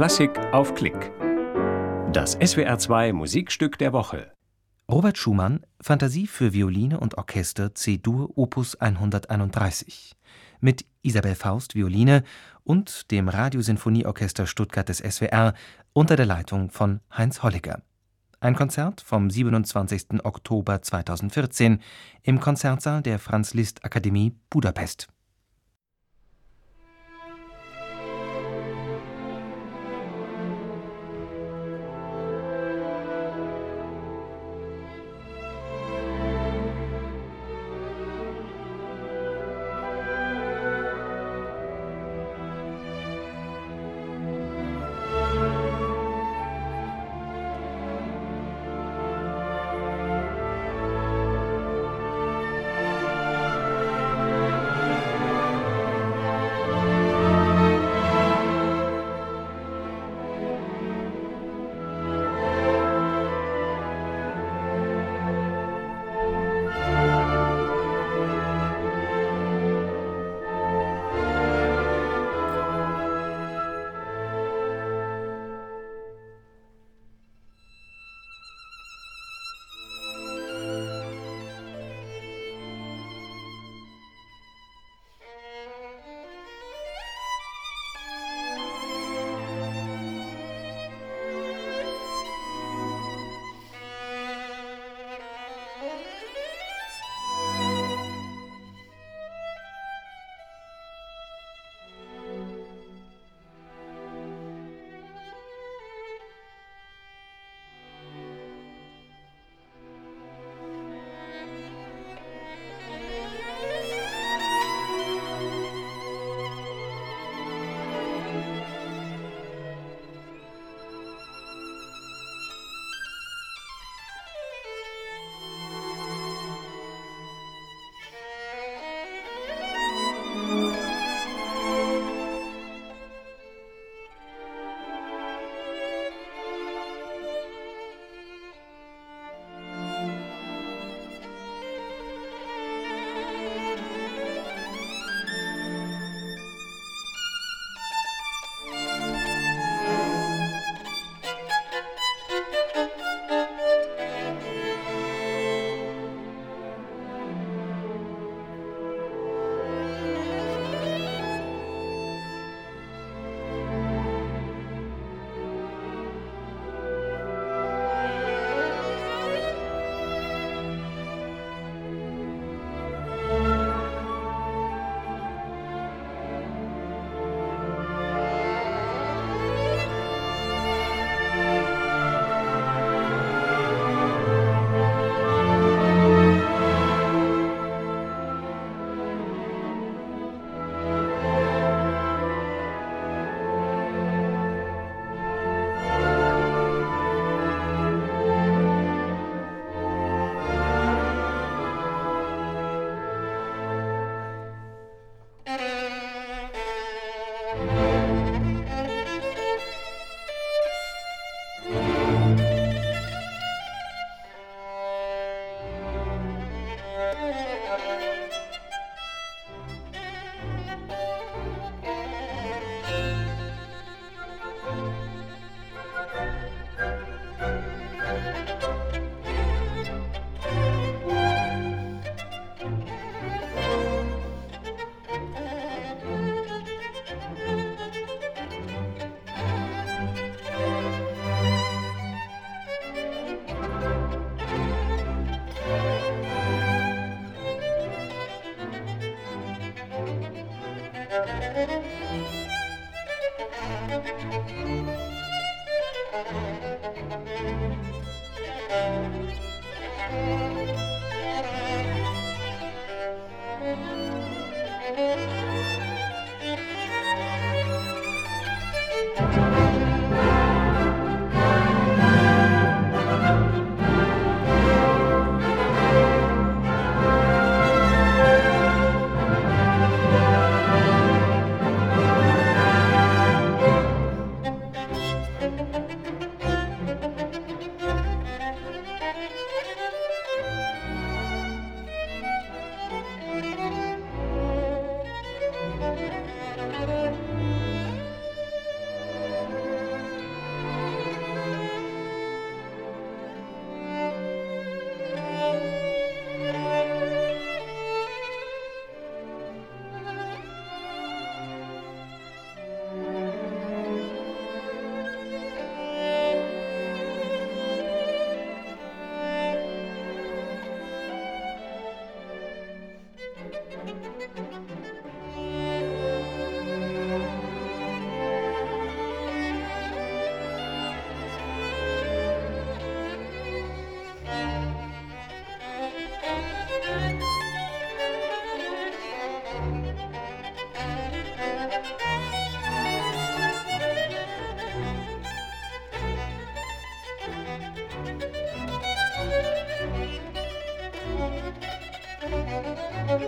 Klassik auf Klick. Das SWR2 Musikstück der Woche. Robert Schumann, Fantasie für Violine und Orchester C-Dur Opus 131 mit Isabel Faust Violine und dem Radiosinfonieorchester Stuttgart des SWR unter der Leitung von Heinz Holliger. Ein Konzert vom 27. Oktober 2014 im Konzertsaal der Franz Liszt Akademie Budapest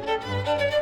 Música